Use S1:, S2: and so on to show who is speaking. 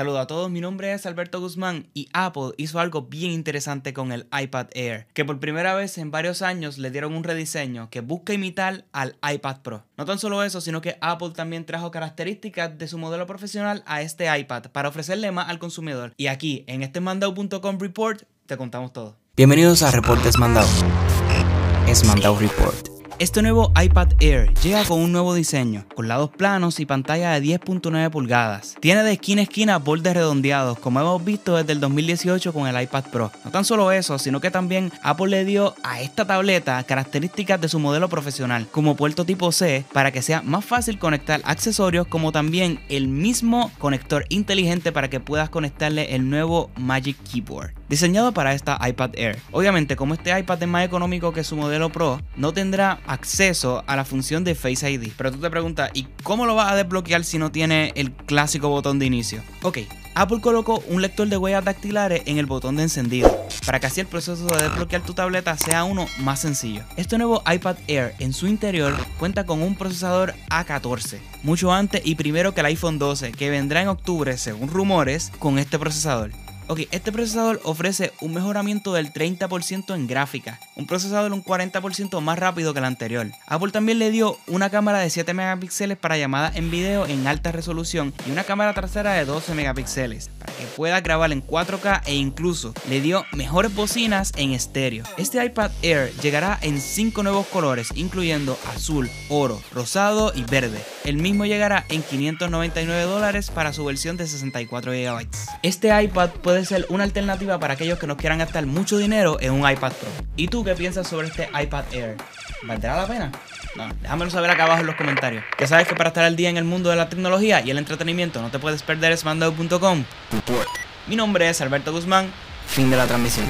S1: Saludos a todos, mi nombre es Alberto Guzmán y Apple hizo algo bien interesante con el iPad Air, que por primera vez en varios años le dieron un rediseño que busca imitar al iPad Pro. No tan solo eso, sino que Apple también trajo características de su modelo profesional a este iPad para ofrecerle más al consumidor. Y aquí, en este mandao.com report, te contamos todo.
S2: Bienvenidos a Reportes Mandao. Es Mandao Report.
S1: Este nuevo iPad Air llega con un nuevo diseño, con lados planos y pantalla de 10.9 pulgadas. Tiene de esquina a esquina bordes redondeados, como hemos visto desde el 2018 con el iPad Pro. No tan solo eso, sino que también Apple le dio a esta tableta características de su modelo profesional, como puerto tipo C, para que sea más fácil conectar accesorios, como también el mismo conector inteligente para que puedas conectarle el nuevo Magic Keyboard diseñado para esta iPad Air. Obviamente, como este iPad es más económico que su modelo Pro, no tendrá acceso a la función de Face ID. Pero tú te preguntas, ¿y cómo lo vas a desbloquear si no tiene el clásico botón de inicio? Ok, Apple colocó un lector de huellas dactilares en el botón de encendido, para que así el proceso de desbloquear tu tableta sea uno más sencillo. Este nuevo iPad Air en su interior cuenta con un procesador A14, mucho antes y primero que el iPhone 12, que vendrá en octubre, según rumores, con este procesador. Ok, este procesador ofrece un mejoramiento del 30% en gráfica, un procesador un 40% más rápido que el anterior. Apple también le dio una cámara de 7 megapíxeles para llamadas en video en alta resolución y una cámara trasera de 12 megapíxeles que pueda grabar en 4K e incluso le dio mejores bocinas en estéreo. Este iPad Air llegará en 5 nuevos colores, incluyendo azul, oro, rosado y verde. El mismo llegará en 599 dólares para su versión de 64 GB. Este iPad puede ser una alternativa para aquellos que no quieran gastar mucho dinero en un iPad Pro. ¿Y tú qué piensas sobre este iPad Air? ¿Valdrá la pena? No, déjamelo saber acá abajo en los comentarios. Ya sabes que para estar al día en el mundo de la tecnología y el entretenimiento no te puedes perder smandao.com. Mi nombre es Alberto Guzmán.
S2: Fin de la transmisión.